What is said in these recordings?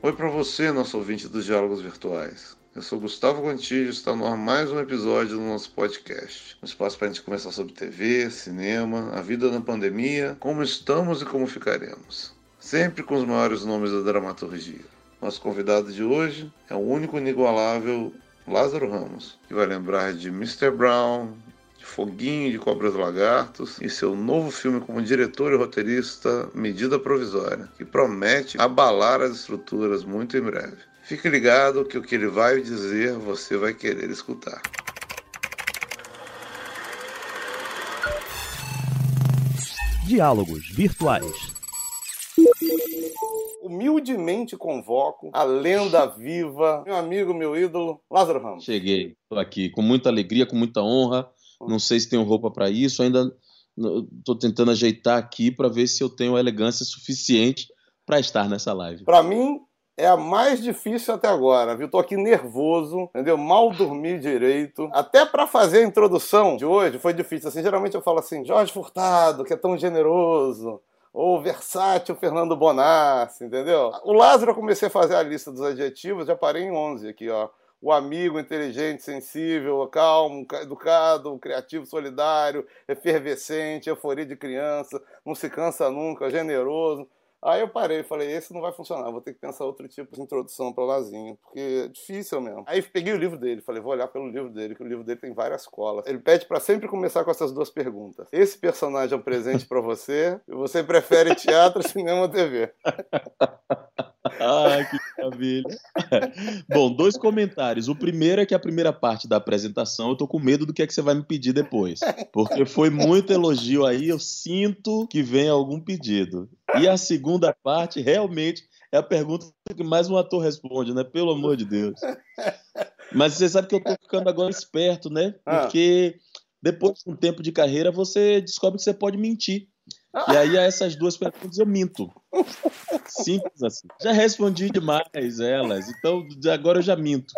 Oi para você, nosso ouvinte dos Diálogos Virtuais. Eu sou Gustavo Gontijo e está no ar mais um episódio do nosso podcast. Um espaço para a gente conversar sobre TV, cinema, a vida na pandemia, como estamos e como ficaremos. Sempre com os maiores nomes da dramaturgia. Nosso convidado de hoje é o único inigualável Lázaro Ramos, que vai lembrar de Mr. Brown, Foguinho de Cobras Lagartos e seu novo filme como diretor e roteirista, Medida Provisória, que promete abalar as estruturas muito em breve. Fique ligado que o que ele vai dizer você vai querer escutar. Diálogos Virtuais. Humildemente convoco a lenda viva, meu amigo, meu ídolo, Lázaro Ramos. Cheguei, estou aqui com muita alegria, com muita honra. Não sei se tenho roupa para isso, ainda estou tentando ajeitar aqui para ver se eu tenho elegância suficiente para estar nessa live. Para mim, é a mais difícil até agora, viu? Tô aqui nervoso, entendeu? Mal dormi direito. Até para fazer a introdução de hoje foi difícil. Assim, geralmente eu falo assim, Jorge Furtado, que é tão generoso. Ou versátil Fernando Bonassi, entendeu? O Lázaro eu comecei a fazer a lista dos adjetivos, já parei em 11 aqui, ó. O amigo, inteligente, sensível, calmo, educado, criativo, solidário, efervescente, euforia de criança, não se cansa nunca, generoso. Aí eu parei e falei, esse não vai funcionar, vou ter que pensar outro tipo de introdução para o Lazinho, porque é difícil mesmo. Aí peguei o livro dele, falei, vou olhar pelo livro dele, que o livro dele tem várias colas. Ele pede para sempre começar com essas duas perguntas. Esse personagem é um presente para você? E você prefere teatro, cinema ou TV? Ah, que maravilha. Bom, dois comentários. O primeiro é que a primeira parte da apresentação eu tô com medo do que é que você vai me pedir depois. Porque foi muito elogio aí, eu sinto que vem algum pedido. E a segunda parte, realmente, é a pergunta que mais um ator responde, né? Pelo amor de Deus. Mas você sabe que eu tô ficando agora esperto, né? Ah. Porque depois de um tempo de carreira, você descobre que você pode mentir. E aí, a essas duas perguntas eu minto. Simples assim. Já respondi demais elas, então agora eu já minto.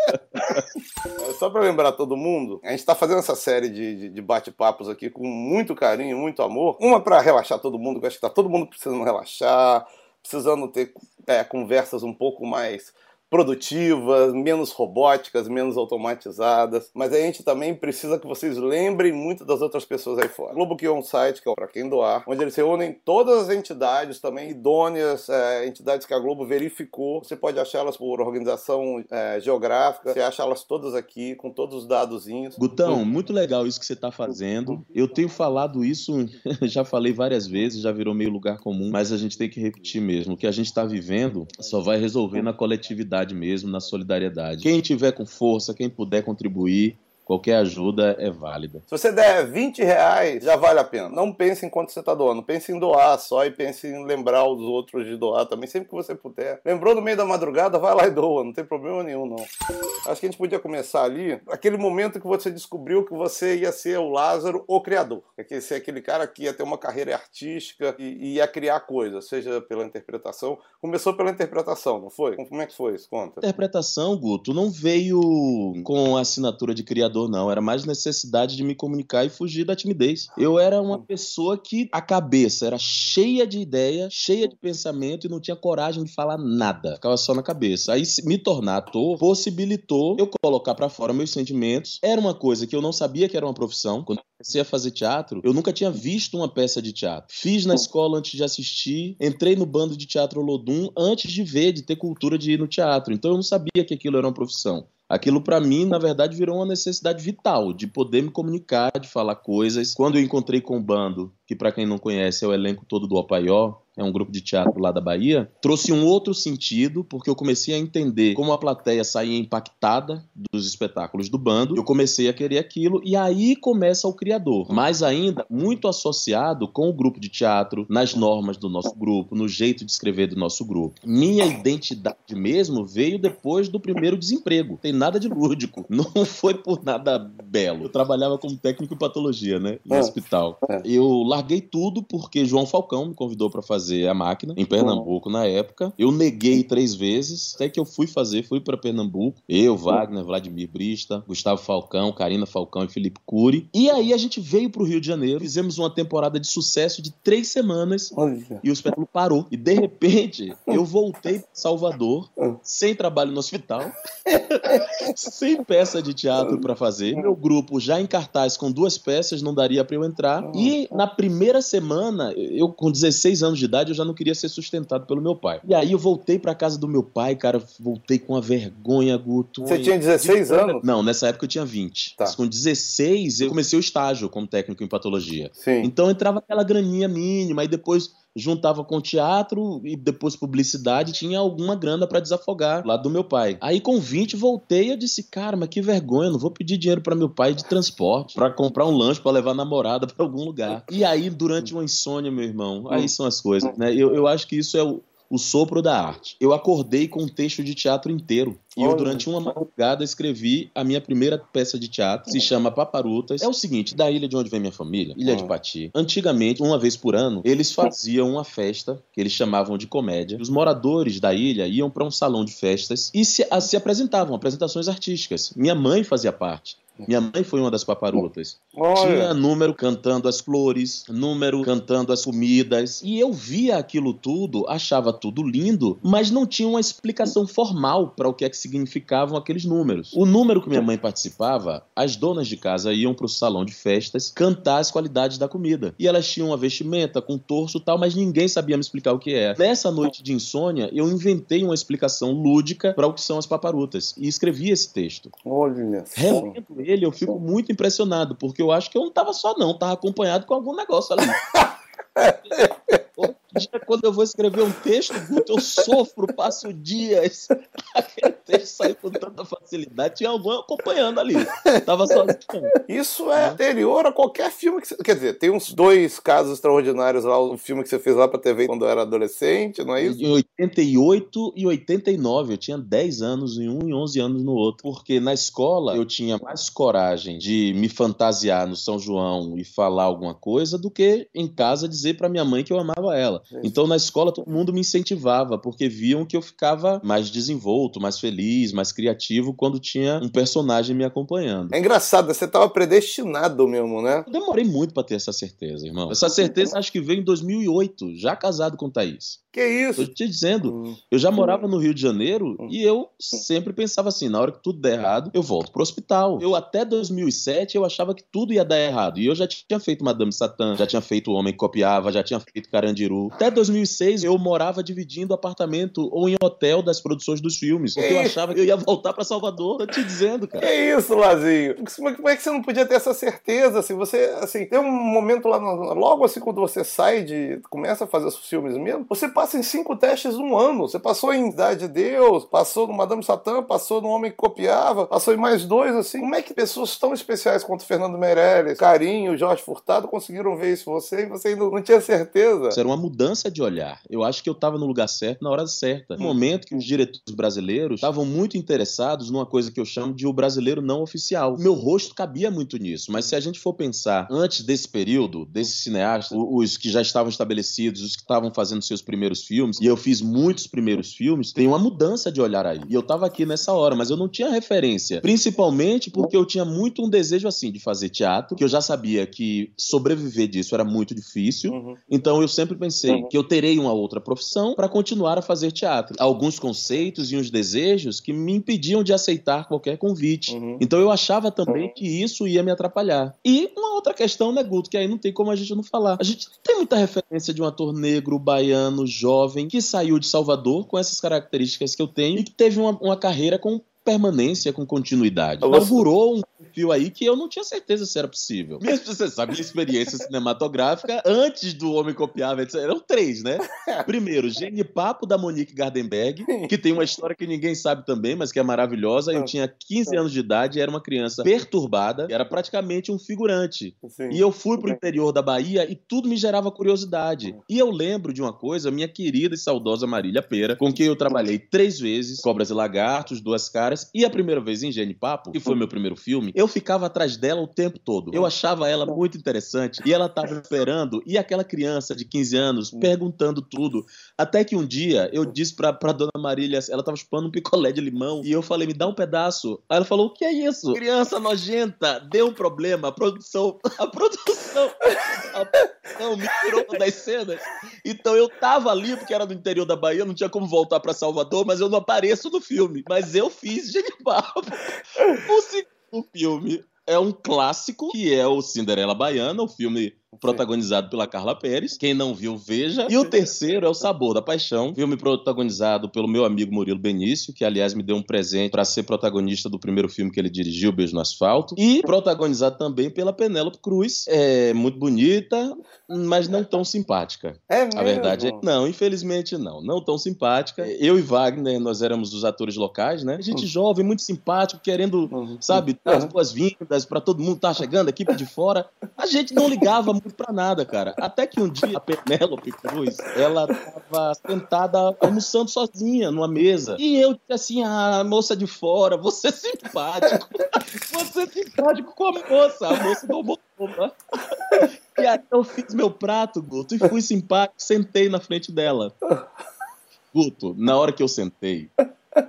Só para lembrar todo mundo, a gente está fazendo essa série de, de, de bate-papos aqui com muito carinho, muito amor. Uma para relaxar todo mundo, que acho que está todo mundo precisando relaxar, precisando ter é, conversas um pouco mais produtivas, menos robóticas, menos automatizadas. Mas a gente também precisa que vocês lembrem muito das outras pessoas aí fora. O Globo criou um site que é para quem doar, onde eles reúnem todas as entidades também idôneas, é, entidades que a Globo verificou. Você pode achá-las por organização é, geográfica, você acha elas todas aqui, com todos os dadozinhos. Gutão, muito legal isso que você está fazendo. Eu tenho falado isso, já falei várias vezes, já virou meio lugar comum, mas a gente tem que repetir mesmo. O que a gente está vivendo só vai resolver na coletividade mesmo, na solidariedade. Quem tiver com força, quem puder contribuir, Qualquer ajuda é válida. Se você der 20 reais, já vale a pena. Não pense em quanto você está doando. Pense em doar só e pense em lembrar os outros de doar também, sempre que você puder. Lembrou no meio da madrugada, vai lá e doa. Não tem problema nenhum, não. Acho que a gente podia começar ali, aquele momento que você descobriu que você ia ser o Lázaro, o criador. Que ia ser aquele cara que ia ter uma carreira artística e ia criar coisas, seja pela interpretação. Começou pela interpretação, não foi? Como é que foi isso? Conta. Interpretação, Guto, não veio com a assinatura de criador não. Era mais necessidade de me comunicar e fugir da timidez. Eu era uma pessoa que a cabeça era cheia de ideia, cheia de pensamento e não tinha coragem de falar nada. Ficava só na cabeça. Aí me tornar ator possibilitou eu colocar para fora meus sentimentos. Era uma coisa que eu não sabia que era uma profissão. Quando comecei a fazer teatro, eu nunca tinha visto uma peça de teatro. Fiz na escola antes de assistir, entrei no bando de teatro Lodum antes de ver, de ter cultura de ir no teatro. Então eu não sabia que aquilo era uma profissão. Aquilo para mim, na verdade, virou uma necessidade vital de poder me comunicar, de falar coisas. Quando eu encontrei com o bando, que para quem não conhece é o elenco todo do Opaió, é um grupo de teatro lá da Bahia, trouxe um outro sentido, porque eu comecei a entender como a plateia saía impactada dos espetáculos do bando, eu comecei a querer aquilo, e aí começa o criador. Mais ainda, muito associado com o grupo de teatro, nas normas do nosso grupo, no jeito de escrever do nosso grupo. Minha identidade mesmo veio depois do primeiro desemprego. Tem nada de lúdico. Não foi por nada belo. Eu trabalhava como técnico em patologia, né? No é. hospital. É. Eu larguei tudo porque João Falcão me convidou para fazer a máquina em Pernambuco na época. Eu neguei três vezes, até que eu fui fazer, fui para Pernambuco. Eu, Wagner, Vladimir Brista, Gustavo Falcão, Karina Falcão e Felipe Cury. E aí a gente veio pro Rio de Janeiro, fizemos uma temporada de sucesso de três semanas Olha. e o espetáculo parou. E de repente, eu voltei para Salvador, sem trabalho no hospital, sem peça de teatro para fazer. Meu grupo já em cartaz com duas peças, não daria para eu entrar. E na primeira semana, eu com 16 anos de idade, eu já não queria ser sustentado pelo meu pai. E aí eu voltei para casa do meu pai, cara, voltei com a vergonha, Guto. Você tinha 16 anos? Não, nessa época eu tinha 20. Tá. Mas com 16 eu comecei o estágio como técnico em patologia. Sim. Então entrava aquela graninha mínima, aí depois juntava com teatro e depois publicidade, tinha alguma grana pra desafogar lá do meu pai. Aí com 20 voltei e eu disse, cara, mas que vergonha, não vou pedir dinheiro pra meu pai de transporte, pra comprar um lanche pra levar a namorada pra algum lugar. E aí durante uma insônia, meu irmão, aí são as coisas, né? Eu, eu acho que isso é o o sopro da arte. Eu acordei com um texto de teatro inteiro. E eu, durante uma madrugada, escrevi a minha primeira peça de teatro. Se chama Paparutas. É o seguinte, da ilha de onde vem minha família, Ilha de Hum. Pati. Antigamente, uma vez por ano, eles faziam uma festa, que eles chamavam de comédia. Os moradores da ilha iam para um salão de festas e se, a- se apresentavam, apresentações artísticas. Minha mãe fazia parte. Minha mãe foi uma das paparutas. Tinha número cantando as flores, número cantando as comidas. E eu via aquilo tudo, achava tudo lindo, mas não tinha uma explicação formal para o que é que significavam aqueles números. O número que minha mãe participava, as donas de casa iam para o salão de festas cantar as qualidades da comida. E elas tinham uma vestimenta com torso e tal, mas ninguém sabia me explicar o que é. Nessa noite de insônia, eu inventei uma explicação lúdica para o que são as paparutas e escrevi esse texto. Olha. só. Relendo ele, eu fico muito impressionado, porque eu acho que eu não tava só, não, tava acompanhado com algum negócio ali. Dia, quando eu vou escrever um texto, Guto, eu sofro, passo dias. Aquele texto saiu com tanta facilidade, tinha algum acompanhando ali. Tava sozinho. Isso é anterior a qualquer filme que você. Quer dizer, tem uns dois casos extraordinários lá, o filme que você fez lá pra TV quando eu era adolescente, não é isso? Em 88 e 89, eu tinha 10 anos em um e 11 anos no outro. Porque na escola eu tinha mais coragem de me fantasiar no São João e falar alguma coisa do que em casa dizer pra minha mãe que eu amava ela. Isso. Então na escola todo mundo me incentivava, porque viam que eu ficava mais desenvolto, mais feliz, mais criativo quando tinha um personagem me acompanhando. É engraçado, né? você tava predestinado mesmo, né? Eu demorei muito pra ter essa certeza, irmão. Essa certeza acho que veio em 2008, já casado com Thaís. Que isso? Tô te dizendo, Hum. eu já morava no Rio de Janeiro e eu sempre pensava assim, na hora que tudo der errado, eu volto pro hospital. Eu até 2007 eu achava que tudo ia dar errado. E eu já tinha feito Madame Satã, já tinha feito O Homem que Copiava, já tinha feito Carandiru. Até 2006 eu morava dividindo apartamento ou em hotel das produções dos filmes, porque eu Ei. achava que eu ia voltar pra Salvador. Tô te dizendo, cara. Que isso, Lazinho? Como como é que você não podia ter essa certeza? Assim, você, assim, tem um momento lá, no- logo assim, quando você sai de. começa a fazer os filmes mesmo, você passa em cinco testes num ano. Você passou em Idade de Deus, passou no Madame Satã, passou no Homem que Copiava, passou em mais dois, assim. Como é que pessoas tão especiais quanto Fernando Meirelles, Carinho, Jorge Furtado conseguiram ver isso você e você ainda não tinha certeza? Isso era uma mudança de olhar. Eu acho que eu estava no lugar certo, na hora certa. No momento que os diretores brasileiros estavam muito interessados numa coisa que eu chamo de o brasileiro não oficial. Meu rosto cabia muito nisso, mas se a gente for pensar antes desse período, desses cineastas, os que já estavam estabelecidos, os que estavam fazendo seus primeiros filmes, e eu fiz muitos primeiros filmes, tem uma mudança de olhar aí. E eu tava aqui nessa hora, mas eu não tinha referência. Principalmente porque eu tinha muito um desejo assim de fazer teatro, que eu já sabia que sobreviver disso era muito difícil. Uhum. Então eu sempre pensei que eu terei uma outra profissão para continuar a fazer teatro. Alguns conceitos e uns desejos que me impediam de aceitar qualquer convite. Uhum. Então eu achava também que isso ia me atrapalhar. E uma outra questão, né, Guto, que aí não tem como a gente não falar. A gente não tem muita referência de um ator negro, baiano, jovem, que saiu de Salvador com essas características que eu tenho e que teve uma, uma carreira com permanência, com continuidade. Inaugurou um perfil aí que eu não tinha certeza se era possível. Minha, você sabe, minha experiência cinematográfica antes do Homem Copiava, etc., eram três, né? Primeiro, Gene Papo da Monique Gardenberg, que tem uma história que ninguém sabe também, mas que é maravilhosa. Eu tinha 15 anos de idade, era uma criança perturbada, era praticamente um figurante. Sim. E eu fui pro interior da Bahia e tudo me gerava curiosidade. E eu lembro de uma coisa, minha querida e saudosa Marília Pera, com quem eu trabalhei três vezes, Cobras e Lagartos, Duas Caras, E a primeira vez em Gene Papo, que foi meu primeiro filme, eu ficava atrás dela o tempo todo. Eu achava ela muito interessante e ela tava esperando. E aquela criança de 15 anos perguntando tudo. Até que um dia eu disse pra, pra dona Marília, ela tava chupando um picolé de limão e eu falei, me dá um pedaço. Aí ela falou, o que é isso? Criança nojenta, deu um problema. A produção, a produção, a produção me tirou das cenas. Então eu tava ali, porque era do interior da Bahia, não tinha como voltar pra Salvador, mas eu não apareço no filme. Mas eu fiz Genipapo. O segundo filme é um clássico, que é o Cinderela Baiana, o filme protagonizado pela Carla Pérez. Quem não viu, veja. E o terceiro é O Sabor da Paixão, filme protagonizado pelo meu amigo Murilo Benício, que aliás me deu um presente para ser protagonista do primeiro filme que ele dirigiu, Beijo no Asfalto. E protagonizado também pela Penélope Cruz. É muito bonita, mas não tão simpática. É mesmo? A verdade é não, infelizmente não. Não tão simpática. Eu e Wagner, nós éramos os atores locais, né? Gente jovem, muito simpático, querendo, sabe, dar as boas-vindas para todo mundo que tá chegando, equipe de fora. A gente não ligava muito pra nada, cara. Até que um dia a Penélope Cruz, ela tava sentada almoçando sozinha numa mesa. E eu disse assim: ah, moça de fora, você é simpático. Você é simpático com a moça, a moça do almoço. né? E aí eu fiz meu prato, Guto, e fui simpático, sentei na frente dela. Guto, na hora que eu sentei,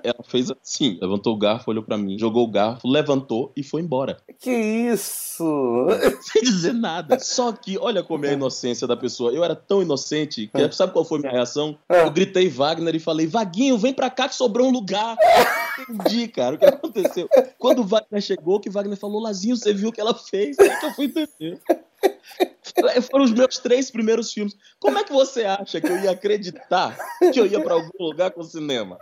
ela fez assim, levantou o garfo, olhou pra mim, jogou o garfo, levantou e foi embora. Que isso? Sem dizer nada. Só que, olha como é a inocência da pessoa. Eu era tão inocente que, sabe qual foi minha reação? Eu gritei Wagner e falei, Vaguinho, vem pra cá que sobrou um lugar. Entendi, cara, o que aconteceu. Quando o Wagner chegou, que Wagner falou, Lazinho, você viu o que ela fez? Aí que eu fui entender. Foram os meus três primeiros filmes. Como é que você acha que eu ia acreditar que eu ia pra algum lugar com cinema?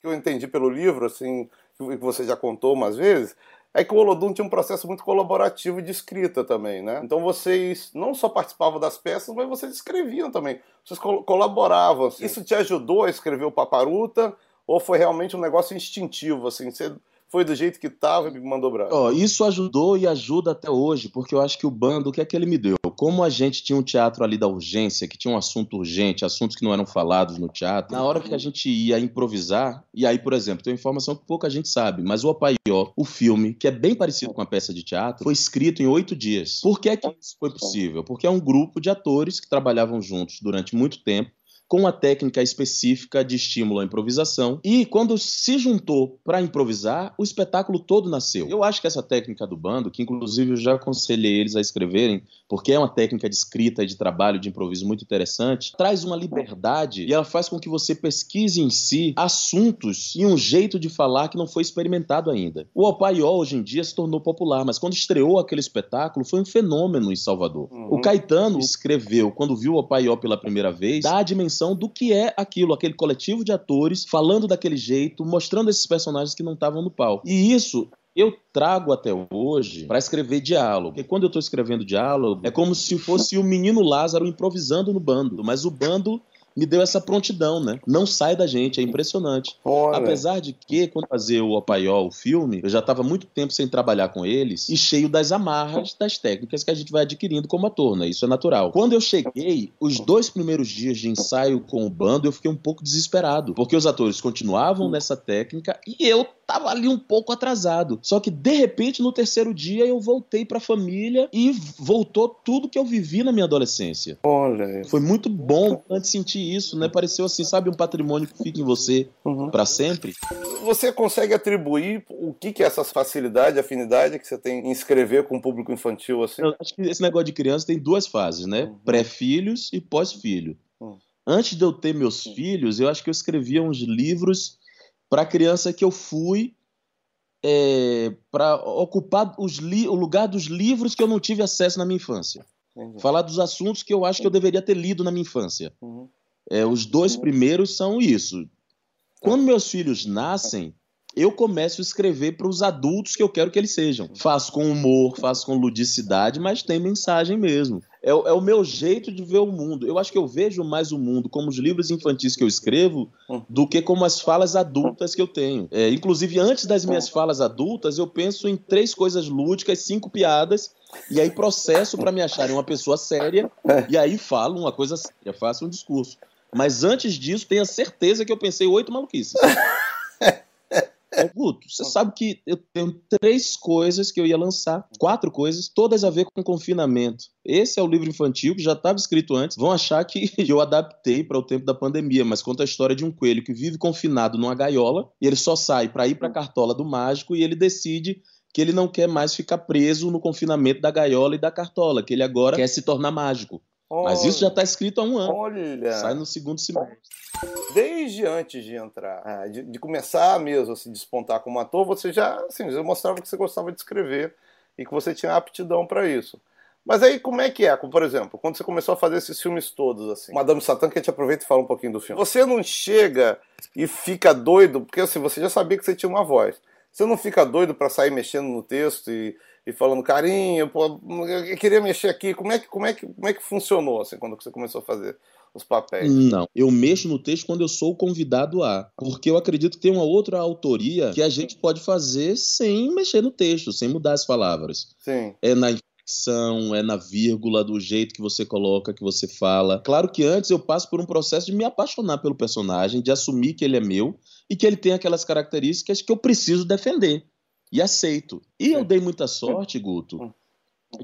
Que eu entendi pelo livro, assim, que você já contou umas vezes, é que o Olodum tinha um processo muito colaborativo de escrita também, né? Então vocês não só participavam das peças, mas vocês escreviam também. Vocês col colaboravam. Assim. Isso te ajudou a escrever o Paparuta? Ou foi realmente um negócio instintivo, assim? Você foi do jeito que tava e me mandou bravo? Ó, isso ajudou e ajuda até hoje, porque eu acho que o bando, o que é que ele me deu? Como a gente tinha um teatro ali da urgência, que tinha um assunto urgente, assuntos que não eram falados no teatro, na hora que a gente ia improvisar, e aí, por exemplo, tem uma informação que pouca gente sabe, mas o Opaió, o filme, que é bem parecido com a peça de teatro, foi escrito em oito dias. Por que, é que isso foi possível? Porque é um grupo de atores que trabalhavam juntos durante muito tempo, com uma técnica específica de estímulo à improvisação. E quando se juntou para improvisar, o espetáculo todo nasceu. Eu acho que essa técnica do bando, que inclusive eu já aconselhei eles a escreverem, porque é uma técnica de escrita e de trabalho de improviso muito interessante, traz uma liberdade e ela faz com que você pesquise em si assuntos e um jeito de falar que não foi experimentado ainda. O Opaió hoje em dia se tornou popular, mas quando estreou aquele espetáculo foi um fenômeno em Salvador. Uhum. O Caetano escreveu, quando viu o Opaió pela primeira vez, dá a dimensão do que é aquilo, aquele coletivo de atores falando daquele jeito, mostrando esses personagens que não estavam no palco. E isso eu trago até hoje para escrever diálogo. Porque quando eu estou escrevendo diálogo, é como se fosse o menino Lázaro improvisando no bando, mas o bando me deu essa prontidão, né? Não sai da gente, é impressionante. Olha. Apesar de que, quando fazer o Opaió, o filme, eu já estava muito tempo sem trabalhar com eles e cheio das amarras das técnicas que a gente vai adquirindo como ator, né? Isso é natural. Quando eu cheguei, os dois primeiros dias de ensaio com o bando, eu fiquei um pouco desesperado, porque os atores continuavam nessa técnica e eu tava ali um pouco atrasado. Só que de repente no terceiro dia eu voltei pra família e voltou tudo que eu vivi na minha adolescência. Olha. Foi muito bom antes sentir isso, né? Pareceu assim, sabe, um patrimônio que fica em você Uhum. pra sempre. Você consegue atribuir o que, que é essa facilidade, afinidade que você tem em escrever com o público infantil assim? Eu acho que esse negócio de criança tem duas fases, né? Uhum. Pré-filhos e pós-filho. Uhum. Antes de eu ter meus filhos, eu acho que eu escrevia uns livros para criança que eu fui é, para ocupar o lugar dos livros que eu não tive acesso na minha infância. Entendi. Falar dos assuntos que eu acho que eu deveria ter lido na minha infância. Uhum. É, os dois primeiros são isso. Quando meus filhos nascem, eu começo a escrever para os adultos que eu quero que eles sejam. Faço com humor, faço com ludicidade, mas tem mensagem mesmo. É, o- é o meu jeito de ver o mundo. Eu acho que eu vejo mais o mundo como os livros infantis que eu escrevo do que como as falas adultas que eu tenho. É, inclusive, antes das minhas falas adultas, eu penso em três coisas lúdicas, cinco piadas, e aí processo para me acharem uma pessoa séria, e aí falo uma coisa séria, faço um discurso. Mas antes disso, tenha certeza que eu pensei oito maluquices. Guto, você sabe que eu tenho três coisas que eu ia lançar, quatro coisas, todas a ver com confinamento. Esse é o livro infantil que já estava escrito antes. Vão achar que eu adaptei para o tempo da pandemia, mas conta a história de um coelho que vive confinado numa gaiola e ele só sai para ir para a cartola do mágico e ele decide que ele não quer mais ficar preso no confinamento da gaiola e da cartola, que ele agora quer se tornar mágico. Mas isso já está escrito há um ano. Olha. Sai no segundo semestre. Desde antes de entrar, ah, de, de, começar mesmo a se despontar como ator, você já, assim, já mostrava que você gostava de escrever e que você tinha aptidão para isso. Mas aí como é que é? Por exemplo, quando você começou a fazer esses filmes todos, assim, Madame Satã, que a gente aproveita e fala um pouquinho do filme. Você não chega e fica doido, porque assim, você já sabia que você tinha uma voz. Você não fica doido para sair mexendo no texto e, e falando, carinho, pô, eu queria mexer aqui. Como é que, como é que, como é que funcionou assim, quando você começou a fazer os papéis? Não, eu mexo no texto quando eu sou convidado a. Porque eu acredito que tem uma outra autoria que a gente pode fazer sem mexer no texto, sem mudar as palavras. Sim. É na é na vírgula, do jeito que você coloca, que você fala. Claro que antes eu passo por um processo de me apaixonar pelo personagem, de assumir que ele é meu e que ele tem aquelas características que eu preciso defender. E aceito. E eu dei muita sorte, Guto, hum.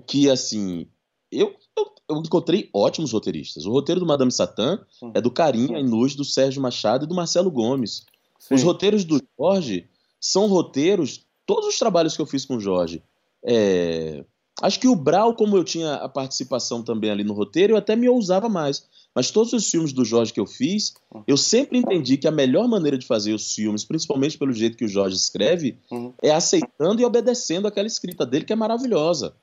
que assim, eu, eu, eu, encontrei ótimos roteiristas. O roteiro do Madame Satã é do Carinha Inus, do Sérgio Machado e do Marcelo Gomes. Sim. Os roteiros do Jorge são roteiros, todos os trabalhos que eu fiz com o Jorge, é, Acho que o Brau, como eu tinha a participação também ali no roteiro, eu até me ousava mais. Mas todos os filmes do Jorge que eu fiz, eu sempre entendi que a melhor maneira de fazer os filmes, principalmente pelo jeito que o Jorge escreve, uhum. é aceitando e obedecendo aquela escrita dele, que é maravilhosa.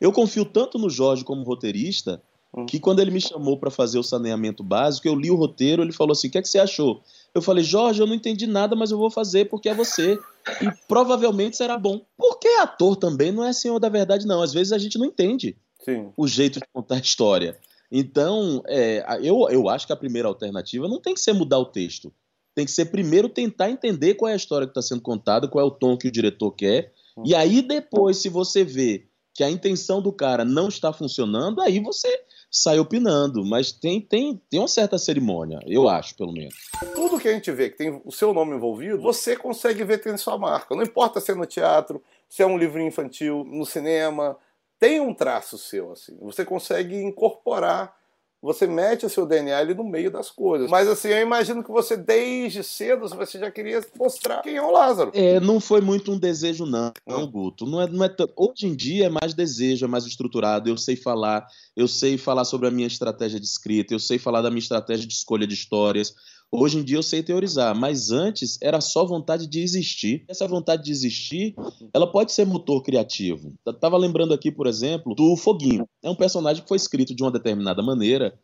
Eu confio tanto no Jorge como roteirista, uhum. que quando ele me chamou para fazer o saneamento básico, eu li o roteiro, ele falou assim: o que, é que você achou? Eu falei, Jorge, eu não entendi nada, mas eu vou fazer porque é você. E provavelmente será bom. Porque ator também não é senhor da verdade, não. Às vezes a gente não entende Sim. o jeito de contar a história. Então, é, eu, eu acho que a primeira alternativa não tem que ser mudar o texto. Tem que ser primeiro tentar entender qual é a história que está sendo contada, qual é o tom que o diretor quer. Hum. E aí, depois, se você vê que a intenção do cara não está funcionando, aí você sai opinando, mas tem, tem, tem uma certa cerimônia, eu acho, pelo menos. Tudo que a gente vê que tem o seu nome envolvido, você consegue ver tem sua marca. Não importa se é no teatro, se é um livro infantil, no cinema, tem um traço seu, assim. Você consegue incorporar você mete o seu DNA ali no meio das coisas. Mas assim, eu imagino que você, desde cedo, você já queria mostrar quem é o Lázaro. É, não foi muito um desejo, não, não Guto. Não é, não é t... Hoje em dia é mais desejo, é mais estruturado. Eu sei falar, eu sei falar sobre a minha estratégia de escrita, eu sei falar da minha estratégia de escolha de histórias. Hoje em dia eu sei teorizar, mas antes era só vontade de existir. Essa vontade de existir, ela pode ser motor criativo. Tava lembrando aqui, por exemplo, do Foguinho. É um personagem que foi escrito de uma determinada maneira.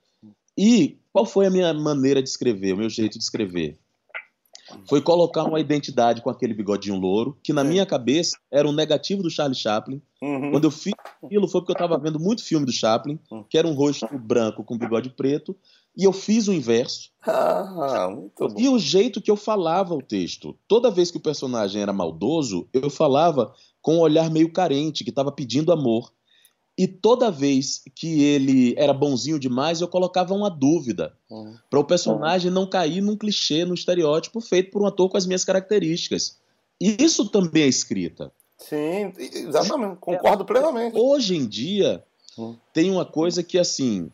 E qual foi a minha maneira de escrever, o meu jeito de escrever? Foi colocar uma identidade com aquele bigodinho louro, que na minha cabeça era um negativo do Charlie Chaplin. Uhum. Quando eu fiz aquilo foi porque eu estava vendo muito filme do Chaplin, que era um rosto branco com bigode preto, e eu fiz o inverso. Ah, muito bom. E o jeito que eu falava o texto. Toda vez que o personagem era maldoso, eu falava com um olhar meio carente, que estava pedindo amor. E toda vez que ele era bonzinho demais, eu colocava uma dúvida. Uhum. Para o personagem não cair num clichê, num estereótipo feito por um ator com as minhas características. E isso também é escrita. Sim, exatamente. Concordo plenamente. Hoje em dia, uhum. tem uma coisa que, assim,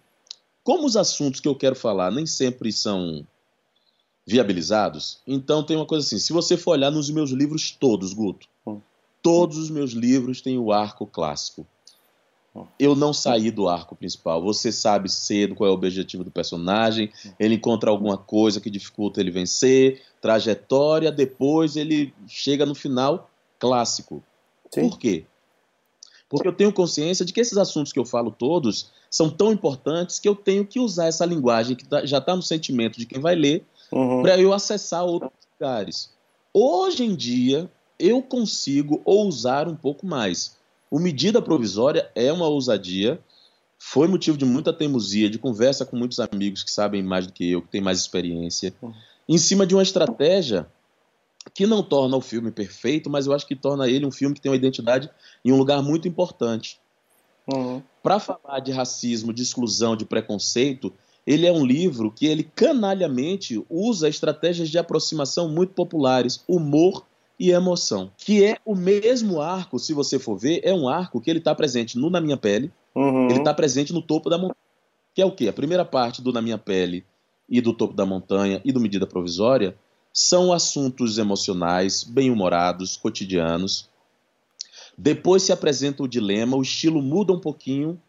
como os assuntos que eu quero falar nem sempre são viabilizados, então tem uma coisa assim: se você for olhar nos meus livros todos, Guto, hum. todos os meus livros têm o arco clássico. Hum. Eu não saí do arco principal. Você sabe cedo qual é o objetivo do personagem, hum. ele encontra alguma coisa que dificulta ele vencer, trajetória, depois ele chega no final clássico. Sim. Por quê? Porque eu tenho consciência de que esses assuntos que eu falo todos são tão importantes que eu tenho que usar essa linguagem que tá, já está no sentimento de quem vai ler uhum. para eu acessar outros lugares. Hoje em dia, eu consigo ousar um pouco mais. O medida provisória é uma ousadia, foi motivo de muita teimosia, de conversa com muitos amigos que sabem mais do que eu, que têm mais experiência, uhum. em cima de uma estratégia que não torna o filme perfeito, mas eu acho que torna ele um filme que tem uma identidade em um lugar muito importante. Uhum. Para falar de racismo, de exclusão, de preconceito, ele é um livro que ele canalhamente usa estratégias de aproximação muito populares, humor e emoção. Que é o mesmo arco, se você for ver, é um arco que ele está presente no Na Minha Pele, Uhum. ele está presente no topo da montanha. Que é o quê? A primeira parte do Na Minha Pele e do topo da montanha e do Medida Provisória são assuntos emocionais, bem-humorados, cotidianos. Depois se apresenta o dilema, o estilo muda um pouquinho.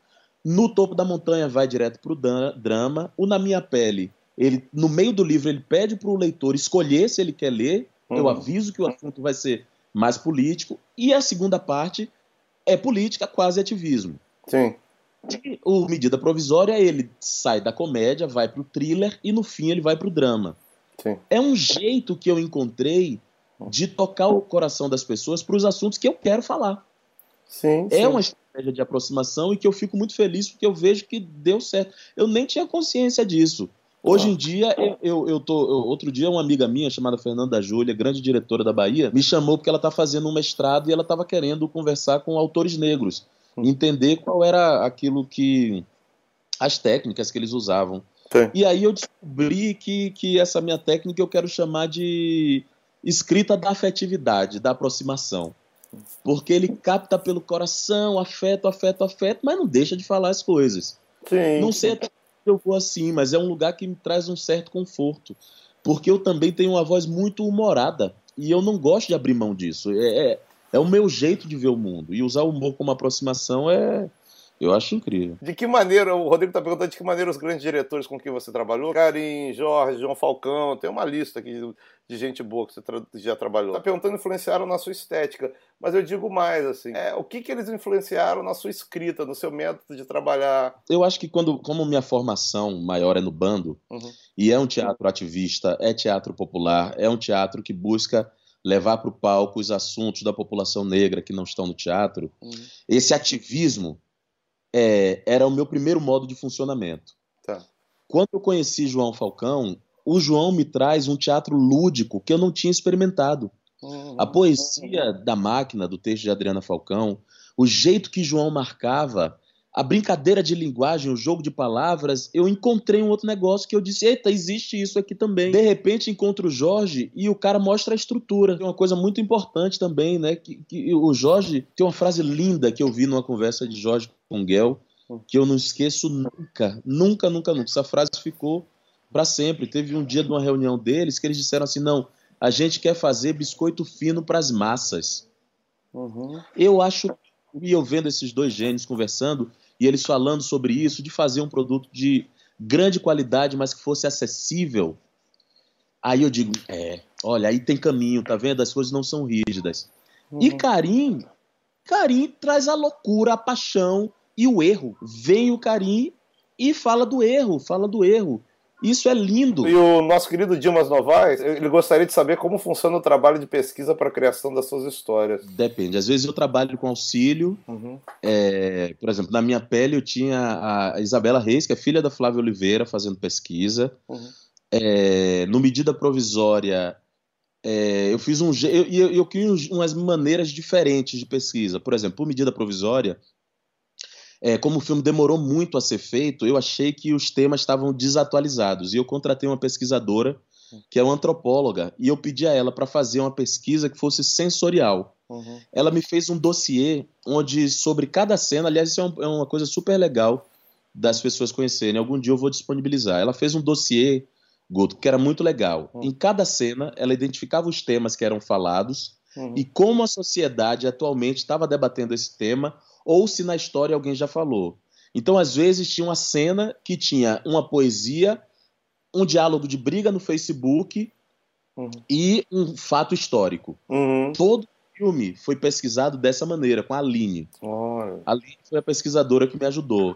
No topo da montanha vai direto para o drama. O Na Minha Pele, ele no meio do livro, ele pede para o leitor escolher se ele quer ler. Eu Uhum. aviso que o assunto vai ser mais político. E a segunda parte é política, quase ativismo. Sim. E o Medida Provisória, ele sai da comédia, vai pro thriller e no fim ele vai pro drama. Sim. É um jeito que eu encontrei de tocar o coração das pessoas para os assuntos que eu quero falar. Sim. É sim. uma estratégia de aproximação e que eu fico muito feliz porque eu vejo que deu certo. Eu nem tinha consciência disso. Hoje Ah. em dia, eu, eu, eu tô. eu- outro dia, uma amiga minha chamada Fernanda Júlia, grande diretora da Bahia, me chamou porque ela está fazendo um mestrado e ela estava querendo conversar com autores negros, Hum. entender qual era aquilo que. as técnicas que eles usavam. Sim. E aí eu descobri que, que essa minha técnica eu quero chamar de escrita da afetividade, da aproximação. Porque ele capta pelo coração, afeto, afeto, afeto, mas não deixa de falar as coisas. Sim. Não sei até onde eu vou assim, mas é um lugar que me traz um certo conforto. Porque eu também tenho uma voz muito humorada. E eu não gosto de abrir mão disso. É, é, é o meu jeito de ver o mundo. E usar o humor como aproximação é. Eu acho incrível. De que maneira, o Rodrigo está perguntando de que maneira os grandes diretores com quem você trabalhou, Karim, Jorge, João Falcão, tem uma lista aqui de- gente boa que você tra- já trabalhou. Está perguntando influenciaram na sua estética, mas eu digo mais assim, é, o que, que eles influenciaram na sua escrita, no seu método de trabalhar? Eu acho que quando, como minha formação maior é no bando, Uhum. e é um teatro ativista, é teatro popular, é um teatro que busca levar para o palco os assuntos da população negra que não estão no teatro, Uhum. esse ativismo é, era o meu primeiro modo de funcionamento. Tá. Quando eu conheci João Falcão, o João me traz um teatro lúdico que eu não tinha experimentado. Uhum. A poesia da máquina, do texto de Adriana Falcão, o jeito que João marcava, a brincadeira de linguagem, o jogo de palavras, eu encontrei um outro negócio que eu disse: eita, existe isso aqui também. De repente encontro o Jorge e o cara mostra a estrutura. Uma coisa muito importante também, né? Que, que o Jorge tem uma frase linda que eu vi numa conversa de Jorge com Guel, que eu não esqueço nunca, nunca, nunca, nunca. Essa frase ficou para sempre. Teve um dia de uma reunião deles que eles disseram assim: não, a gente quer fazer biscoito fino para as massas. Uhum. Eu acho, e eu vendo esses dois gênios conversando, e eles falando sobre isso, de fazer um produto de grande qualidade, mas que fosse acessível, aí eu digo, é, olha, aí tem caminho, tá vendo? As coisas não são rígidas. E Uhum. Karim, Karim traz a loucura, a paixão e o erro. Vem o Karim e fala do erro, fala do erro. Isso é lindo. E o nosso querido Dimas Novaes, ele gostaria de saber como funciona o trabalho de pesquisa para a criação das suas histórias. Depende. Às vezes eu trabalho com auxílio, Uhum. É, por exemplo, na minha pele eu tinha a Isabela Reis, que é filha da Flávia Oliveira, fazendo pesquisa. Uhum. É, no Medida Provisória, é, eu fiz um. Eu, eu, eu criei umas maneiras diferentes de pesquisa. Por exemplo, por Medida Provisória, é, como o filme demorou muito a ser feito, eu achei que os temas estavam desatualizados. E eu contratei uma pesquisadora, que é uma antropóloga, e eu pedi a ela para fazer uma pesquisa que fosse sensorial Uhum. ela me fez um dossiê onde sobre cada cena, aliás, isso é, um- é uma coisa super legal das pessoas conhecerem. Algum dia eu vou disponibilizar. Ela fez um dossiê, Guto, que era muito legal. Hum. Em cada cena, ela identificava os temas que eram falados Uhum. e como a sociedade atualmente estava debatendo esse tema, ou se na história alguém já falou. Então, às vezes, tinha uma cena que tinha uma poesia, um diálogo de briga no Facebook Uhum. e um fato histórico. Uhum. Todo filme foi pesquisado dessa maneira, com a Aline. Olha. A Aline foi a pesquisadora que me ajudou.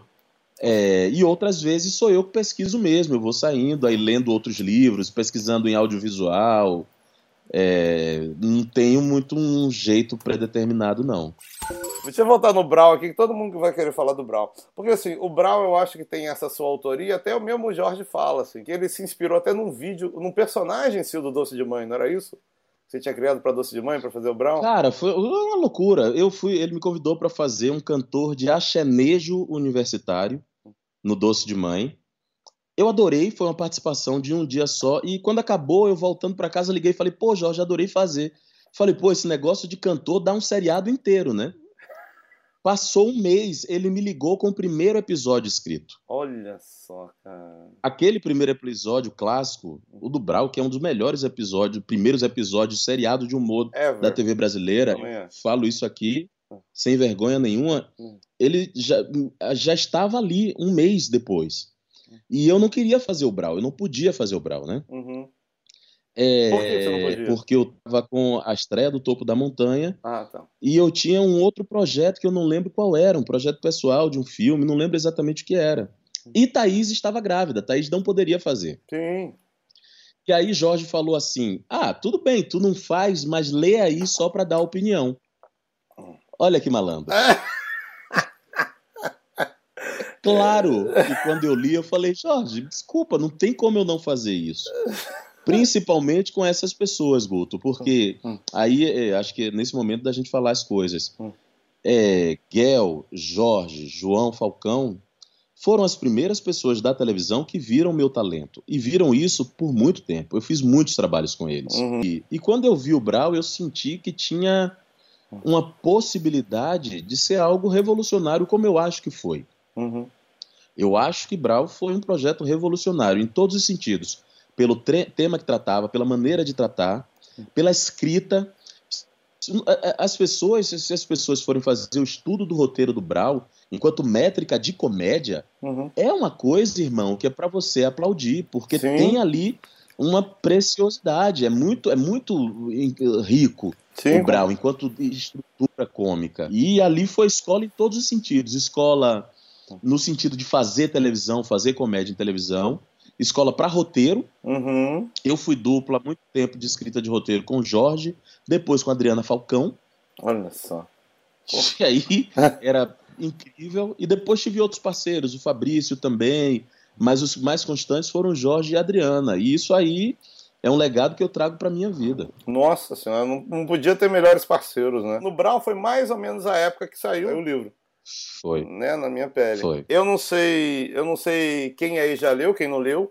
É, e outras vezes sou eu que pesquiso mesmo. Eu vou saindo, aí lendo outros livros, pesquisando em audiovisual. É, não tenho muito um jeito predeterminado, não. Deixa eu voltar no Brau aqui, que todo mundo vai querer falar do Brau. Porque assim, o Brau eu acho que tem essa sua autoria, até o mesmo Jorge fala, assim, que ele se inspirou até num vídeo, num personagem seu do Doce de Mãe, não era isso? Você tinha criado para Doce de Mãe para fazer o Brau? Cara, foi uma loucura. Eu fui, ele me convidou para fazer um cantor de achenejo universitário no Doce de Mãe. Eu adorei, foi uma participação de um dia só. E quando acabou, eu voltando para casa, liguei e falei: pô, Jorge, adorei fazer. Falei, pô, esse negócio de cantor dá um seriado inteiro, né? Passou um mês, ele me ligou com o primeiro episódio escrito. Olha só, cara. Aquele primeiro episódio clássico, o do Brau, que é um dos melhores episódios, primeiros episódios seriado de humor Ever. da TV brasileira, acho. falo isso aqui Hum. sem vergonha nenhuma, Hum. ele já, já estava ali um mês depois. Hum. E eu não queria fazer o Brau, eu não podia fazer o Brau, né? Uhum. É, Por que você não podia? Porque eu tava com a estreia do Topo da Montanha Ah, tá. e eu tinha um outro projeto que eu não lembro qual era, um projeto pessoal de um filme, não lembro exatamente o que era. E Thaís estava grávida, Thaís não poderia fazer. Sim. E aí Jorge falou assim: Ah, tudo bem, tu não faz, mas lê aí só para dar opinião. Olha que malandro. Claro que quando eu li, eu falei, Jorge, desculpa, não tem como eu não fazer isso. Principalmente com essas pessoas, Guto, porque Hum. aí é, acho que é nesse momento da gente falar as coisas. Hum. É, Guel, Jorge, João Falcão foram as primeiras pessoas da televisão que viram meu talento. E viram isso por muito tempo. Eu fiz muitos trabalhos com eles. Uhum. E, e quando eu vi o Brau, eu senti que tinha uma possibilidade de ser algo revolucionário, como eu acho que foi. Uhum. Eu acho que Brau foi um projeto revolucionário em todos os sentidos. Pelo tema que tratava, pela maneira de tratar, pela escrita. As pessoas, se as pessoas forem fazer o estudo do roteiro do Brau, enquanto métrica de comédia, Uhum. é uma coisa, irmão, que é para você aplaudir, porque Sim. tem ali uma preciosidade, é muito, é muito eh, rico Sim. o Brau, enquanto estrutura cômica. E ali foi escola em todos os sentidos. Escola no sentido de fazer televisão, fazer comédia em televisão. Escola para roteiro. Uhum. Eu fui dupla há muito tempo de escrita de roteiro com o Jorge, depois com a Adriana Falcão. Olha só. E aí era incrível. E depois tive outros parceiros, o Fabrício também. Mas os mais constantes foram Jorge e a Adriana. E isso aí é um legado que eu trago para minha vida. Nossa senhora, não, não podia ter melhores parceiros, né? No Brown foi mais ou menos a época que saiu o livro, Foi. né? Na minha pele. Foi. Eu não sei, eu não sei quem aí já leu, quem não leu.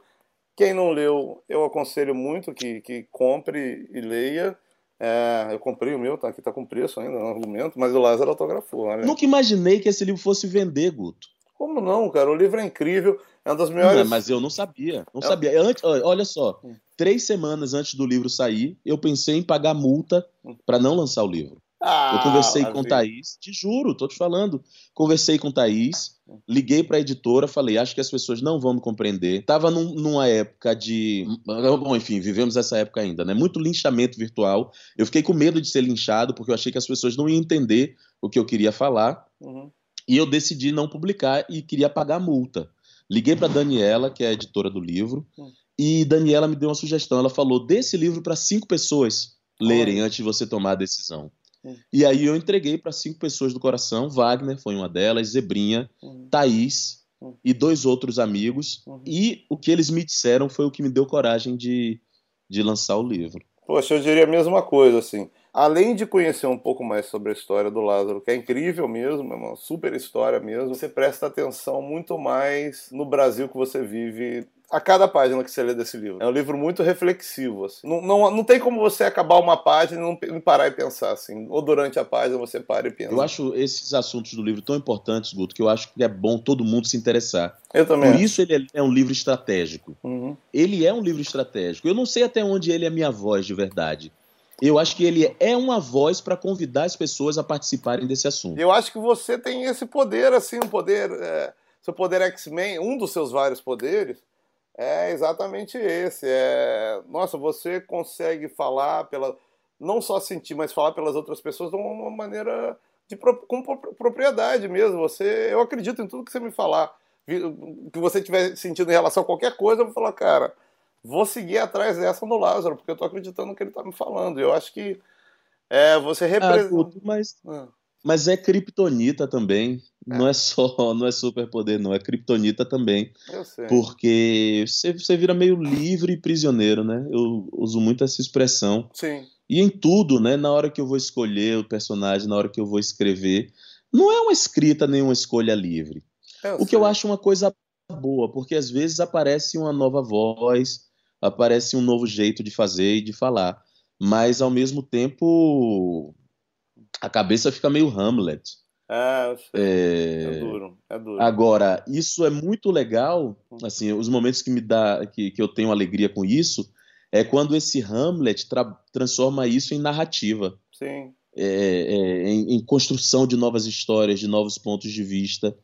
Quem não leu, eu aconselho muito que, que compre e leia. É, eu comprei o meu, tá aqui tá com preço ainda, no argumento, mas o Lázaro autografou. Olha. Nunca imaginei que esse livro fosse vender, Guto. Como não, cara? O livro é incrível, é um dos melhores. Não, mas eu não sabia. Não Eu- sabia. Antes, olha olha só, Hum. três semanas antes do livro sair, eu pensei em pagar multa Hum. para não lançar o livro. Ah, Eu conversei com Lazinho. Thaís, te juro, tô te falando. Conversei com Thaís, Hum. liguei pra editora, falei, acho que as pessoas não vão me compreender. Tava num- numa época de. Bom, enfim, vivemos essa época ainda, né? Muito linchamento virtual. Eu fiquei com medo de ser linchado, porque eu achei que as pessoas não iam entender o que eu queria falar. Uhum. E eu decidi não publicar e queria pagar multa. Liguei para Daniela, que é a editora do livro, Hum. e Daniela me deu uma sugestão. Ela falou: dê esse livro para cinco pessoas lerem Olha. antes de você tomar a decisão. Hum. E aí eu entreguei para cinco pessoas do coração. Wagner foi uma delas, Zebrinha, Uhum. Thaís Hum. e dois outros amigos. Uhum. E o que eles me disseram foi o que me deu coragem de, de lançar o livro. Poxa, eu diria a mesma coisa, assim. Além de conhecer um pouco mais sobre a história do Lázaro, que é incrível mesmo, é uma super história mesmo, você presta atenção muito mais no Brasil que você vive a cada página que você lê desse livro. É um livro muito reflexivo, assim. Não, não, não tem como você acabar uma página e não parar e pensar, assim. Ou durante a página você para e pensa. Eu acho esses assuntos do livro tão importantes, Guto, que eu acho que é bom todo mundo se interessar. Eu também. Por isso ele é um livro estratégico. Uhum. Ele é um livro estratégico. Eu não sei até onde ele é minha voz de verdade. Eu acho que ele é uma voz para convidar as pessoas a participarem desse assunto. Eu acho que você tem esse poder, assim, um poder. é, seu poder X-Men, um dos seus vários poderes, é exatamente esse. É, nossa, você consegue falar pela. Não só sentir, mas falar pelas outras pessoas de uma maneira de, com pro- propriedade mesmo. Você, eu acredito em tudo que você me falar. O que você tiver sentido em relação a qualquer coisa, eu vou falar, cara, vou seguir atrás dessa no Lázaro, porque eu tô acreditando no que ele tá me falando. Eu acho que é, você Ah, representa. Guto, mas, Ah. Mas é kriptonita também. Não é só, não é superpoder, não. É kriptonita também. Eu sei. Porque você, você vira meio livre e prisioneiro, né? Eu uso muito essa expressão. Sim. E em tudo, né? Na hora que eu vou escolher o personagem, na hora que eu vou escrever, não é uma escrita nem uma escolha livre. O que eu sei. acho uma coisa boa, porque às vezes aparece uma nova voz, aparece um novo jeito de fazer e de falar. mas ao mesmo tempo a cabeça fica meio Hamlet. É, eu sei. É, é duro, é duro. Agora, isso é muito legal, assim, os momentos que me dá, que, que eu tenho alegria com isso, é quando esse Hamlet tra- transforma isso em narrativa, Sim. é, é, em, em construção de novas histórias, de novos pontos de vista.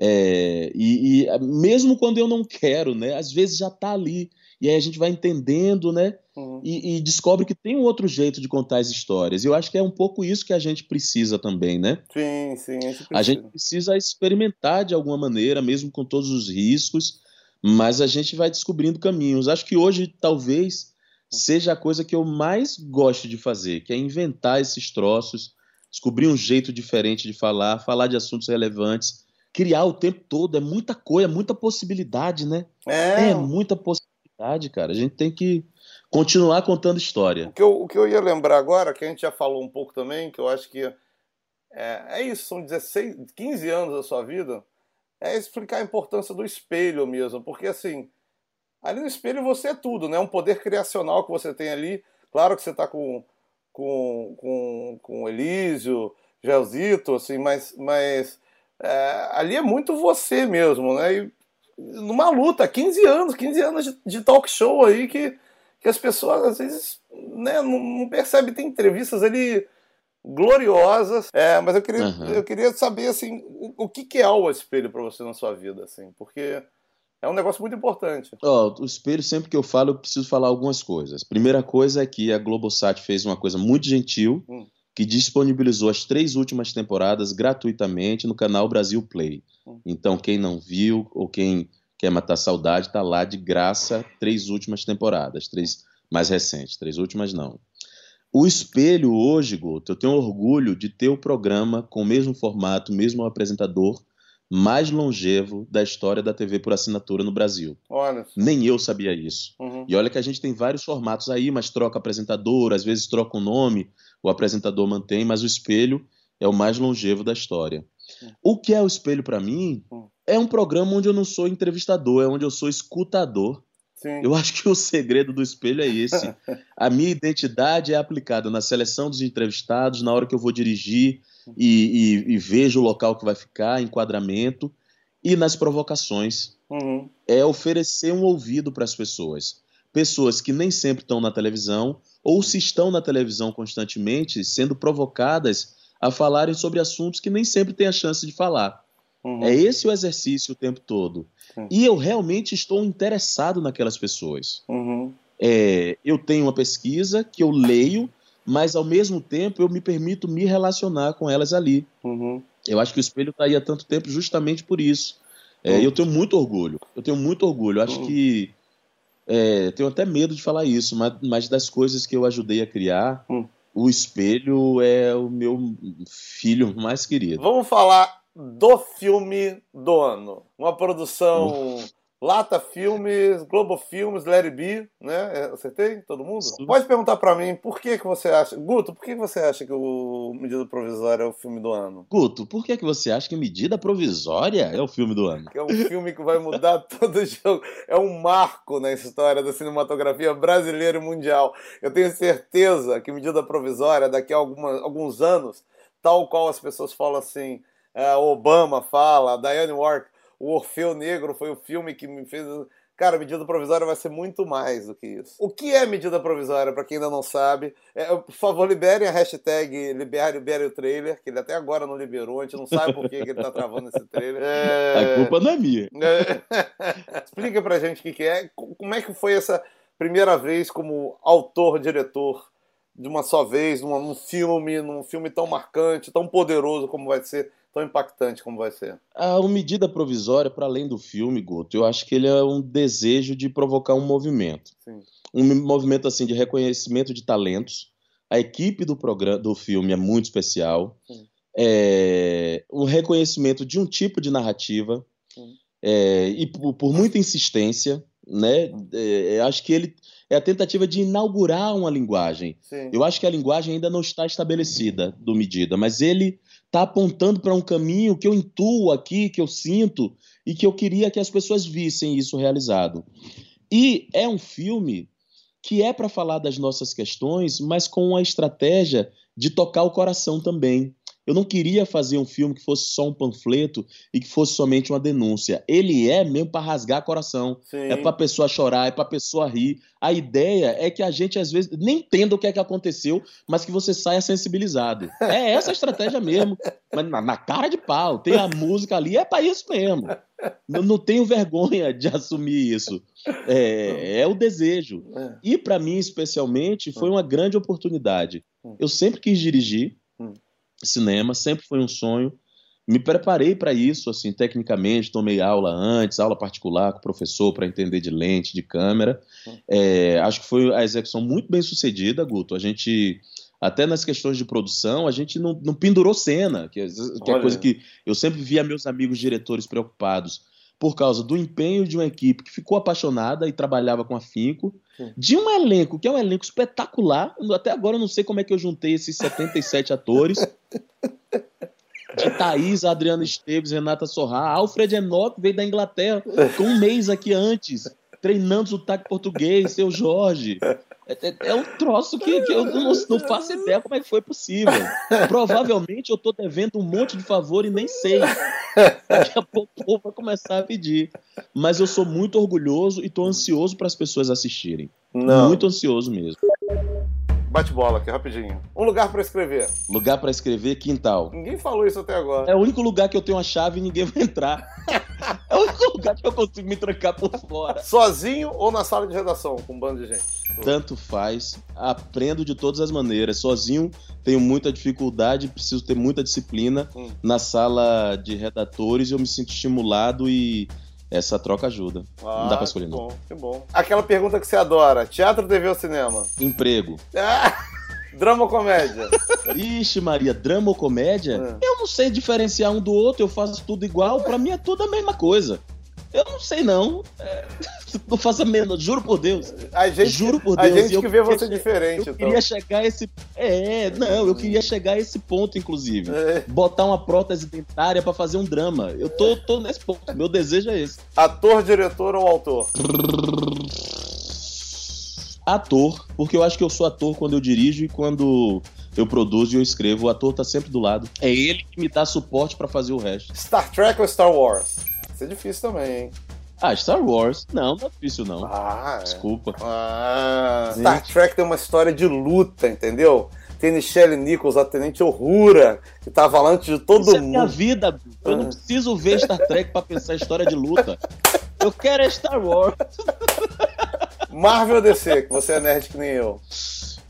É, e, e mesmo quando eu não quero, né, às vezes já está ali. E aí a gente vai entendendo, né? Uhum. E, e descobre que tem um outro jeito de contar as histórias. E eu acho que é um pouco isso que a gente precisa também, né? Sim, sim, a gente A precisa. gente precisa experimentar de alguma maneira, mesmo com todos os riscos, mas a gente vai descobrindo caminhos. Acho que hoje talvez seja a coisa que eu mais gosto de fazer, que é inventar esses troços, descobrir um jeito diferente de falar, falar de assuntos relevantes, criar o tempo todo. É muita coisa, é muita possibilidade, né? É, É muita possibilidade, cara. A gente tem que continuar contando história. O que, eu, o que eu ia lembrar agora, que a gente já falou um pouco também, que eu acho que é, é isso, são 16, 15 anos da sua vida, é explicar a importância do espelho mesmo, porque assim, ali no espelho você é tudo, né? Um poder criacional que você tem ali, claro que você está com, com, com, com Elísio, Gelzito, assim, mas, mas é, ali é muito você mesmo, né? E numa luta, 15 anos, 15 anos de, de talk show aí que que as pessoas às vezes né, não, não percebem. Tem entrevistas ali gloriosas, é, mas eu queria, Uhum. eu queria saber assim, o, o que, que é o espelho para você na sua vida, assim, porque é um negócio muito importante. Ó, o espelho, sempre que eu falo, eu preciso falar algumas coisas. Primeira coisa é que a Globosat fez uma coisa muito gentil, Hum. Que disponibilizou as três últimas temporadas gratuitamente no canal Brasil Play. Hum. Então, quem não viu ou quem quer matar saudade, tá lá de graça, três últimas temporadas, três mais recentes, três últimas não. O espelho hoje, Guto, eu tenho orgulho de ter o programa com o mesmo formato, mesmo apresentador, mais longevo da história da TV por assinatura no Brasil. Olha. Nem eu sabia isso. Uhum. E olha que a gente tem vários formatos aí, mas troca apresentador, às vezes troca o nome, o apresentador mantém, mas o espelho é o mais longevo da história. O que é o espelho para mim? Hum. É um programa onde eu não sou entrevistador, é onde eu sou escutador. Sim. Eu acho que o segredo do espelho é esse. A minha identidade é aplicada na seleção dos entrevistados, na hora que eu vou dirigir e, e- e vejo o local que vai ficar, enquadramento, e nas provocações Uhum. é oferecer um ouvido para as pessoas. Pessoas que nem sempre estão na televisão, ou se estão na televisão constantemente, sendo provocadas a falarem sobre assuntos que nem sempre têm a chance de falar. Uhum. É esse o exercício o tempo todo. Sim. E eu realmente estou interessado naquelas pessoas. Uhum. É, eu tenho uma pesquisa que eu leio, mas ao mesmo tempo eu me permito me relacionar com elas ali. Uhum. Eu acho que o espelho está aí há tanto tempo justamente por isso. É, Hum. Eu tenho muito orgulho. Eu tenho muito orgulho. Eu acho Hum. que. é, tenho até medo de falar isso, mas, mas das coisas que eu ajudei a criar, Hum. o espelho é o meu filho mais querido. Vamos falar do filme do ano. Uma produção Lata Filmes, Globo Filmes, Larry B, né? É, Acertei? Todo mundo? Sim. Pode perguntar pra mim por que, que você acha. Guto, por que que você acha que o Medida Provisória é o filme do ano? Guto, por que, que você acha que medida provisória é o filme do ano? Que é um filme que vai mudar todo o jogo. É um marco na história da cinematografia brasileira e mundial. Eu tenho certeza que medida provisória, daqui a alguma- alguns anos, tal qual as pessoas falam assim, é, Obama fala, Diane Wark, o Orfeu Negro foi o filme que me fez. Cara, medida provisória vai ser muito mais do que isso. O que é medida provisória, pra quem ainda não sabe? É, por favor, liberem a hashtag libere, libere o trailer, que ele até agora não liberou, a gente não sabe por que, que ele tá travando esse trailer. É... A culpa não é minha. É. Explica pra gente o que, que é. Co- Como é que foi essa primeira vez como autor, diretor de uma só vez, numa- num filme, num filme tão marcante, tão poderoso como vai ser, tão impactante como vai ser? A uma medida provisória, para além do filme, Guto, eu acho que ele é um desejo de provocar um movimento. Sim. Um movimento assim de reconhecimento de talentos. A equipe do programa do filme é muito especial. Sim. É, um reconhecimento de um tipo de narrativa. Sim. É, e por, por muita insistência, né? É, acho que ele é a tentativa de inaugurar uma linguagem. Sim. Eu acho que a linguagem ainda não está estabelecida do medida, mas ele está apontando para um caminho que eu intuo aqui, que eu sinto e que eu queria que as pessoas vissem isso realizado. E é um filme que é para falar das nossas questões, mas com a estratégia de tocar o coração também. Eu não queria fazer um filme que fosse só um panfleto e que fosse somente uma denúncia. Ele é mesmo para rasgar coração. Sim. É para pessoa chorar, é para pessoa rir. A ideia é que a gente às vezes nem entenda o que é que aconteceu, mas que você saia sensibilizado. É essa a estratégia mesmo. Mas na, na cara de pau, tem a música ali, é para isso mesmo. Não, não tenho vergonha de assumir isso. É, é o desejo. É. E para mim, especialmente, foi uma grande oportunidade. Hum. Eu sempre quis dirigir Hum. Cinema, sempre foi um sonho. Me preparei para isso, assim, tecnicamente, tomei aula antes, aula particular com o professor para entender de lente, de câmera. É, acho que foi a execução muito bem sucedida, Guto. A gente, até nas questões de produção, a gente não, não pendurou cena, que, é- que é coisa que eu sempre via meus amigos diretores preocupados por causa do empenho de uma equipe que ficou apaixonada e trabalhava com afinco, Sim. de um elenco que é um elenco espetacular. Até agora eu não sei como é que eu juntei esses 77 atores. De Thaís, Adriana Esteves, Renata Sorra, Alfred Enoch veio da Inglaterra com um mês aqui antes, treinando sotaque português, seu Jorge. É, é- é um troço que, que eu não, não faço ideia como é que foi possível. Provavelmente eu tô devendo um monte de favor e nem sei. Daqui a pouco o povo vai começar a pedir. Mas eu sou muito orgulhoso e tô ansioso para as pessoas assistirem. Não. Muito ansioso mesmo. Bate bola aqui, rapidinho. Um lugar pra escrever. Lugar para escrever, quintal. Ninguém falou isso até agora. É o único lugar que eu tenho uma chave e ninguém vai entrar. É o único lugar que eu consigo me trancar por fora. Sozinho ou na sala de redação, com um bando de gente? Tanto faz. Aprendo de todas as maneiras. Sozinho tenho muita dificuldade, preciso ter muita disciplina. Na sala de redatores eu me sinto estimulado e essa troca ajuda. Não dá pra escolher, que não. bom, que bom. Aquela pergunta que você adora: teatro, TV ou cinema? Emprego. Ah, drama ou comédia? Ixi, Maria, drama ou comédia? É. Eu não sei diferenciar um do outro, eu faço tudo igual. Pra mim é tudo a mesma coisa. Eu não sei, não. É, Não faço a menor, juro por Deus. A gente, Juro por a Deus. gente eu que vê você che- diferente, Eu então. queria chegar a esse. É, não, eu queria chegar a esse ponto, inclusive. É. Botar uma prótese dentária pra fazer um drama. Eu tô, tô nesse ponto. Meu desejo é esse. Ator, diretor ou autor? Ator, porque eu acho que eu sou ator quando eu dirijo e quando eu produzo e eu escrevo. O ator tá sempre do lado. É ele que me dá suporte pra fazer o resto. Star Trek ou Star Wars? É difícil também, hein? Ah, Star Wars. Não, não é difícil, não. Ah, é. Desculpa. Ah, Star Trek tem uma história de luta, entendeu? Tem Michelle Nichols, a Tenente Uhura, que tava lá antes de todo Isso é minha mundo. vida. Eu não Ah. preciso ver Star Trek pra pensar em história de luta. Eu quero é Star Wars. Marvel DC, que você é nerd que nem eu.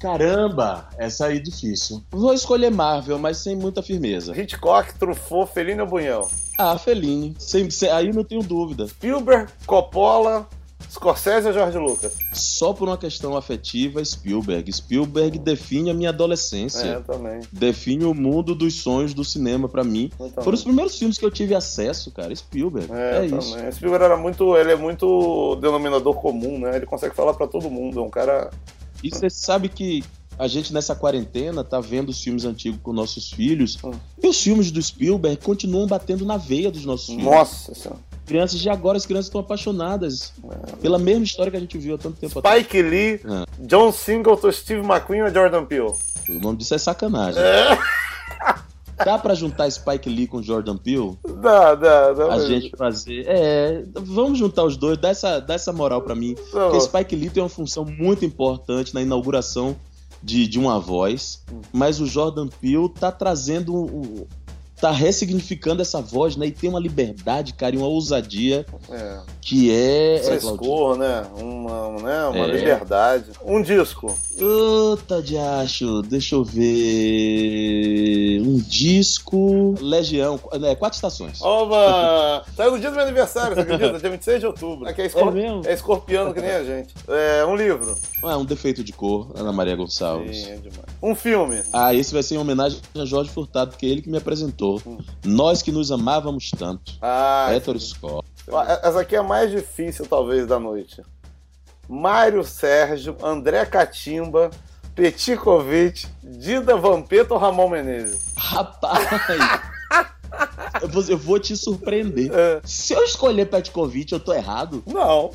Caramba, essa aí é difícil. Vou escolher Marvel, mas sem muita firmeza. Hitchcock, Truffaut, Fellini ou Bunhão? Ah, Fellini. Sem, sem- aí não tenho dúvida. Spielberg, Coppola, Scorsese ou George Lucas? Só por uma questão afetiva, Spielberg. Spielberg define a minha É, adolescência. eu também. Define o mundo dos sonhos do cinema pra mim. Foram os primeiros filmes que eu tive acesso, cara. Spielberg. É, É, isso. também. Spielberg era muito, ele é muito denominador comum, né? Ele consegue falar pra todo mundo, é um cara E você sabe que a gente nessa quarentena tá vendo os filmes antigos com nossos filhos. Hum. E os filmes do Spielberg continuam batendo na veia dos nossos filhos. Nossa senhora. Crianças de agora, as crianças estão apaixonadas É. pela mesma história que a gente viu há tanto tempo atrás. Spike Lee, Ah. John Singleton, Steve McQueen ou Jordan Peele? O nome disso é sacanagem. É. Dá pra juntar Spike Lee com Jordan Peele? Dá, dá, dá. A mas- gente fazer. É, vamos juntar os dois, dá essa, dá essa moral pra mim. Tá Porque. Spike Lee tem uma função muito importante na inauguração de, de uma voz, Hum. mas o Jordan Peele tá trazendo. Tá ressignificando essa voz, né? E tem uma liberdade, cara, e uma ousadia É. que é. é. Frescor, né? Uma, né? uma É. liberdade. Um disco. Puta de acho, deixa eu ver. Um disco. Legião, é, quatro estações. Oba! Saiu no dia do meu aniversário, você acredita? Dia 26 de outubro. Aqui é, escor... É mesmo? é escorpiano que nem a gente. É, um livro. Ah, um defeito de cor, Ana Maria Gonçalves. Sim, é demais. Um filme. Ah, esse vai ser em homenagem a Jorge Furtado, porque é ele que me apresentou. Hum. Nós que nos amávamos tanto. Ah, Hétero Scott. essa aqui é a mais difícil, talvez, da noite. Mário Sérgio, André Catimba, Petit Kovic, Dida Vampeta ou Ramon Menezes? Rapaz! eu, vou, eu vou te surpreender. É, Se eu escolher Petkovic, eu tô errado? não.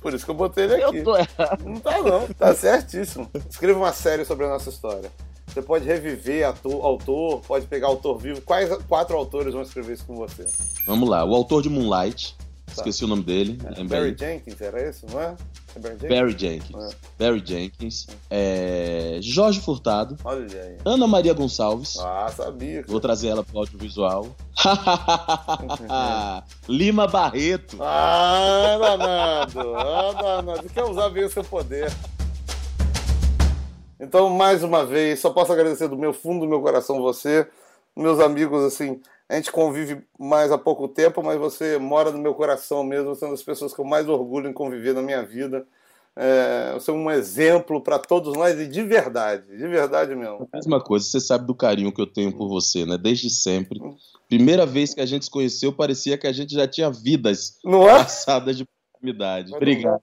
Por isso que eu botei ele aqui. Eu tô errado. Não tá não, tá certíssimo. Escreva uma série sobre a nossa história. Você pode reviver ator, autor, pode pegar autor vivo. Quais quatro autores vão escrever isso com você? Vamos lá, o autor de Moonlight, esqueci o nome dele. lembrei. Barry Jenkins, era esse, não é? É Barry Jenkins? Barry Jenkins. Barry Jenkins. É, Jorge Furtado. Olha aí. Ana Maria Gonçalves. Ah, sabia. Vou trazer ela pro audiovisual. Lima Barreto. Ah, danado. Ah, danado. Quer usar bem o seu poder. Então, mais uma vez, só posso agradecer do meu fundo do meu coração você, meus amigos, assim, a gente convive mais há pouco tempo, mas você mora no meu coração mesmo, você é uma das pessoas que eu mais orgulho em conviver na minha vida. É, você é um exemplo para todos nós e de verdade, de verdade mesmo. Mesma coisa, você sabe do carinho que eu tenho por você, né? Desde sempre. Primeira vez que a gente se conheceu, parecia que a gente já tinha vidas é? passadas de proximidade. Obrigado.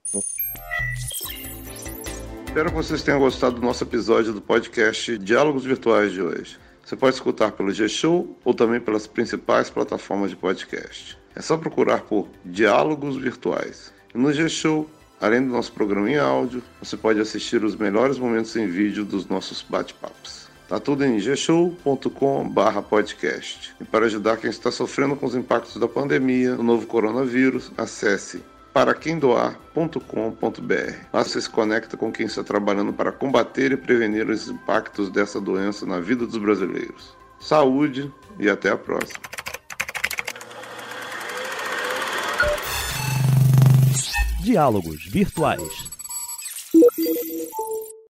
Espero que vocês tenham gostado do nosso episódio do podcast Diálogos Virtuais de hoje. Você pode escutar pelo G-Show ou também pelas principais plataformas de podcast. É só procurar por Diálogos Virtuais. E no G-Show, além do nosso programa em áudio, você pode assistir os melhores momentos em vídeo dos nossos bate-papos. Tá tudo em gshow.com/podcast. E para ajudar quem está sofrendo com os impactos da pandemia do novo coronavírus, acesse paraquemdoar.com.br. Lá você se conecta com quem está trabalhando para combater e prevenir os impactos dessa doença na vida dos brasileiros. Saúde e até a próxima. Diálogos Virtuais.